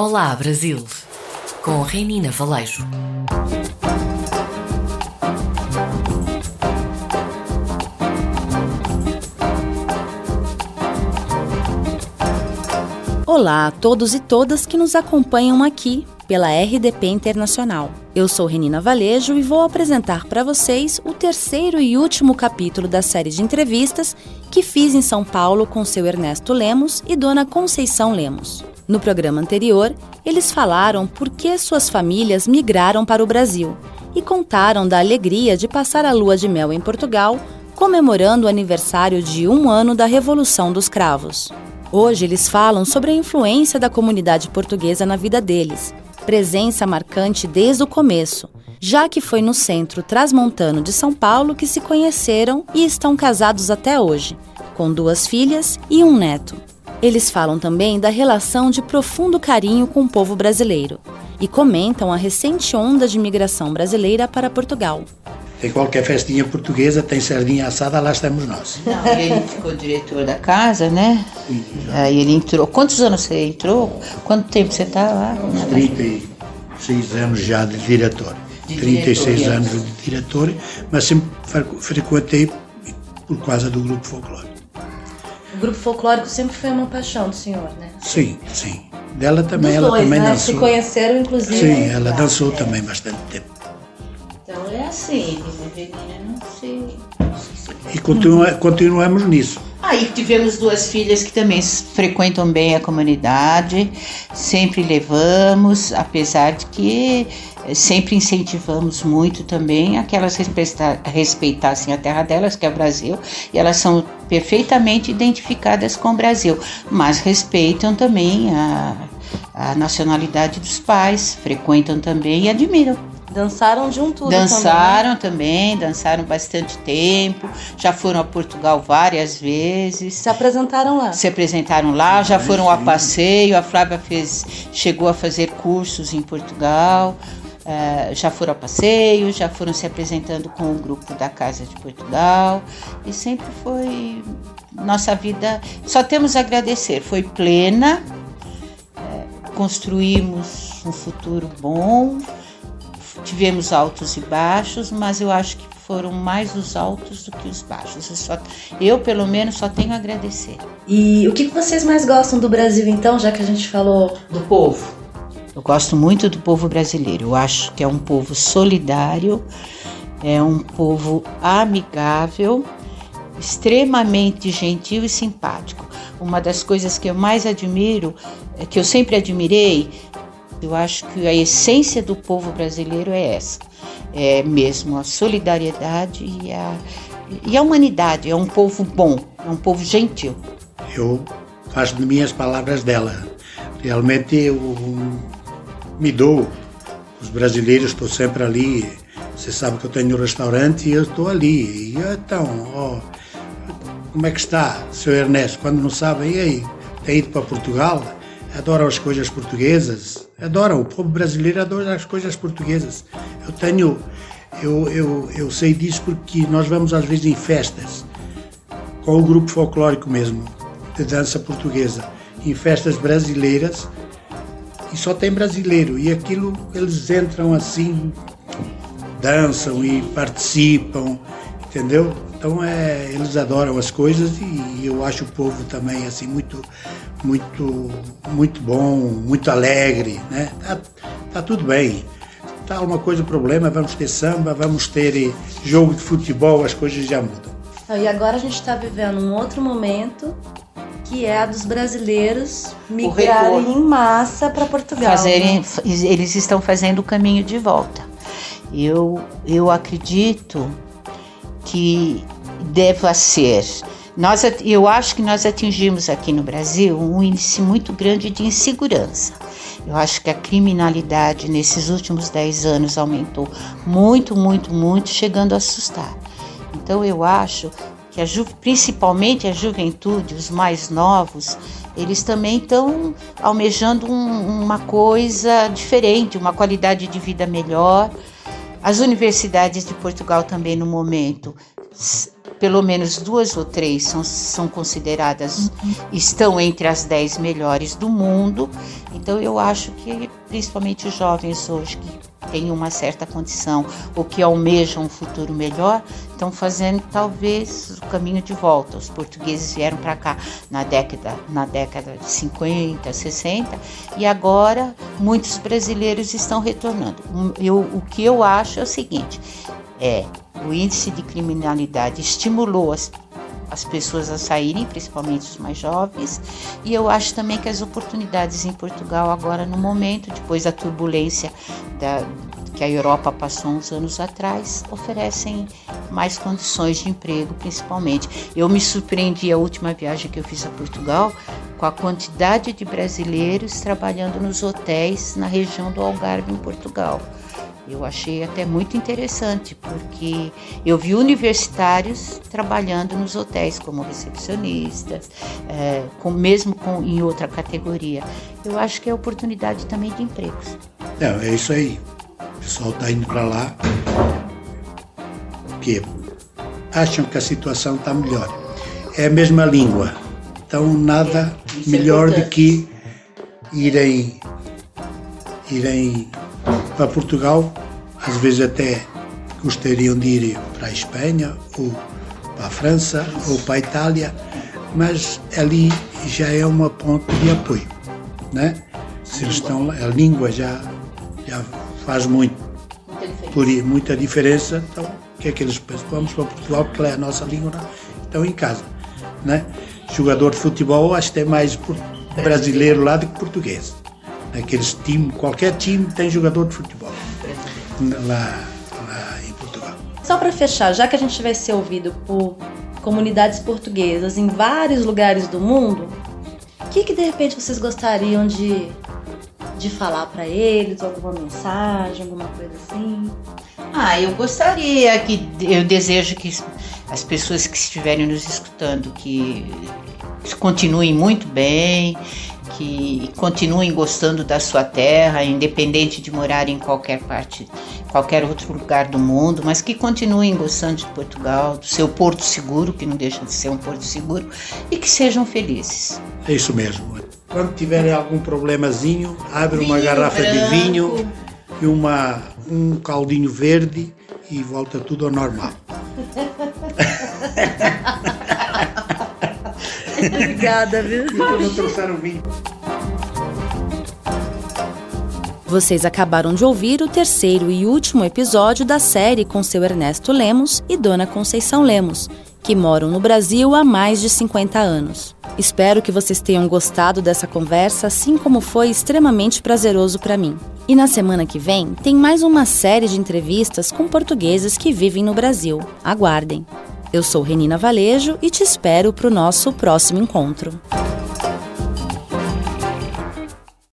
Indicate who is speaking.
Speaker 1: Olá Brasil, com Renina Valejo.
Speaker 2: Olá a todos e todas que nos acompanham aqui pela RDP Internacional. Eu sou Renina Valejo e vou apresentar para vocês o terceiro e último capítulo da série de entrevistas que fiz em São Paulo com seu Ernesto Lemos e Dona Conceição Lemos. No programa anterior, eles falaram por que suas famílias migraram para o Brasil e contaram da alegria de passar a lua de mel em Portugal, comemorando o aniversário de um ano da Revolução dos Cravos. Hoje eles falam sobre a influência da comunidade portuguesa na vida deles, presença marcante desde o começo, já que foi no centro transmontano de São Paulo que se conheceram e estão casados até hoje, com duas filhas e um neto. Eles falam também da relação de profundo carinho com o povo brasileiro e comentam a recente onda de migração brasileira para Portugal.
Speaker 3: Tem qualquer festinha portuguesa, tem sardinha assada, lá estamos nós.
Speaker 4: Não, ele ficou diretor da casa, né?
Speaker 3: Sim,
Speaker 4: Aí ele entrou. Quantos anos você entrou? Quanto tempo você está lá?
Speaker 3: 36 anos já de diretor.
Speaker 4: De
Speaker 3: 36
Speaker 4: diretor,
Speaker 3: anos de diretor, mas sempre fre- frequentei por causa do grupo folclórico.
Speaker 5: O grupo folclórico sempre foi uma paixão do senhor, né?
Speaker 3: Sim, sim. Dela também,
Speaker 5: Dos
Speaker 3: ela
Speaker 5: dois,
Speaker 3: também
Speaker 5: né?
Speaker 3: dançou.
Speaker 5: Se conheceram, inclusive.
Speaker 3: Sim, ela dançou também bastante tempo.
Speaker 4: Então é assim, Menina, não sei.
Speaker 3: E continua, continuamos nisso.
Speaker 4: Aí tivemos duas filhas que também frequentam bem a comunidade, sempre levamos, apesar de que sempre incentivamos muito também a que elas respeita- respeitassem a terra delas, que é o Brasil, e elas são perfeitamente identificadas com o Brasil, mas respeitam também a, a nacionalidade dos pais, frequentam também e admiram.
Speaker 5: Dançaram de um tudo
Speaker 4: Dançaram também, dançaram bastante tempo, já foram a Portugal várias
Speaker 5: também.
Speaker 4: vezes,
Speaker 5: Se apresentaram lá.
Speaker 4: se apresentaram lá, já foram a passeio, a Flávia fez, chegou a fazer cursos em Portugal, eh, já foram a passeio, já foram se apresentando com o grupo da Casa de Portugal e sempre foi nossa vida, só temos a agradecer, foi plena, eh, construímos um futuro bom, tivemos altos e baixos, mas eu acho que foram mais os altos do que os baixos. Eu, só, eu pelo menos, só tenho a agradecer.
Speaker 5: E o que que vocês mais gostam do Brasil, então, já que a gente falou
Speaker 4: Do povo. Eu gosto muito do povo brasileiro. Eu acho que é um povo solidário, é um povo amigável, extremamente gentil e simpático. Uma das coisas que eu mais admiro, é que eu sempre admirei, eu acho que a essência do povo brasileiro é essa. É mesmo a solidariedade e a, e a humanidade. É um povo bom, é um povo gentil.
Speaker 3: Eu faço de palavras dela. Realmente eu me dou. Os brasileiros estou sempre ali. Você sabe que eu tenho um restaurante e eu estou ali. E então, ó, como é que está, seu Ernesto? Quando não sabem, e aí? Tem ido para Portugal? Adoram as coisas portuguesas? Adoram. O povo brasileiro adora as coisas portuguesas. Eu tenho, eu, eu, eu sei disso porque nós vamos às vezes em festas com o grupo folclórico mesmo, de dança portuguesa, em festas brasileiras, e só tem brasileiro, e aquilo eles entram assim, dançam e participam, entendeu? Então é, eles adoram as coisas e eu acho o povo também assim muito, muito, muito bom, muito alegre, né? Tá, tá tudo bem. Tá alguma coisa problema, vamos ter samba, vamos ter jogo de futebol, as coisas já mudam.
Speaker 5: E agora a gente está vivendo um outro momento que é a dos brasileiros migrarem em massa para Portugal.
Speaker 4: fazerem,
Speaker 5: né?
Speaker 4: eles estão fazendo o caminho de volta. Eu, eu acredito que deva ser. Nós, eu acho que nós atingimos aqui no Brasil um índice muito grande de insegurança. Eu acho que a criminalidade nesses últimos 10 anos aumentou muito, muito, muito, chegando a assustar. Então eu acho que a ju- principalmente a juventude, os mais novos, eles também estão almejando um- uma coisa diferente, uma qualidade de vida melhor. As universidades de Portugal também no momento pelo menos duas ou três são, são consideradas, uhum. estão entre as dez melhores do mundo. Então eu acho que principalmente os jovens hoje que têm uma certa condição ou que almejam um futuro melhor, estão fazendo talvez o caminho de volta. Os portugueses vieram para cá na década, na década de 50, 60 e agora muitos brasileiros estão retornando. Eu, o que eu acho é o seguinte: é o índice de criminalidade estimulou as as pessoas a saírem, principalmente os mais jovens. E eu acho também que as oportunidades em Portugal agora no momento, depois da turbulência da, que a Europa passou uns anos atrás, oferecem mais condições de emprego, principalmente. Eu me surpreendi a última viagem que eu fiz a Portugal com a quantidade de brasileiros trabalhando nos hotéis na região do Algarve, em Portugal. Eu achei até muito interessante, porque eu vi universitários trabalhando nos hotéis como recepcionistas, é, com, mesmo com, em outra categoria. Eu acho que é oportunidade também de empregos.
Speaker 3: É, é isso aí. O pessoal está indo para lá porque acham que a situação está melhor. É a mesma língua. Então nada é, melhor do que irem irem para Portugal, às vezes até gostariam de ir para a Espanha ou para a França ou para a Itália, mas ali já é uma ponte de apoio, né? Se eles estão a língua já já faz muito por muita diferença, então o que é que eles pensam? Vamos para Portugal porque lá é a nossa língua, estão em casa, né? Jogador de futebol acho que tem mais brasileiro lá do que português naqueles times, qualquer time tem jogador de futebol lá, lá em Portugal.
Speaker 5: Só para fechar, já que a gente vai ser ouvido por comunidades portuguesas em vários lugares do mundo, o que, que de repente vocês gostariam de, de falar para eles? Alguma mensagem, alguma coisa assim?
Speaker 4: Ah, eu gostaria que, eu desejo que as pessoas que estiverem nos escutando que continuem muito bem, que continuem gostando da sua terra, independente de morar em qualquer parte, qualquer outro lugar do mundo, mas que continuem gostando de Portugal, do seu porto seguro, que não deixa de ser um porto seguro, e que sejam felizes.
Speaker 3: É isso mesmo. Quando tiverem algum problemazinho, abre vinho uma garrafa branco. de vinho e uma, um caldinho verde e volta tudo ao normal.
Speaker 5: Obrigada, viu?
Speaker 3: Não trouxeram vinho.
Speaker 2: Vocês acabaram de ouvir o terceiro e último episódio da série com seu Ernesto Lemos e Dona Conceição Lemos, que moram no Brasil há mais de 50 anos. Espero que vocês tenham gostado dessa conversa, assim como foi extremamente prazeroso para mim. E na semana que vem tem mais uma série de entrevistas com portugueses que vivem no Brasil. Aguardem! Eu sou Renina Valejo e te espero para o nosso próximo encontro.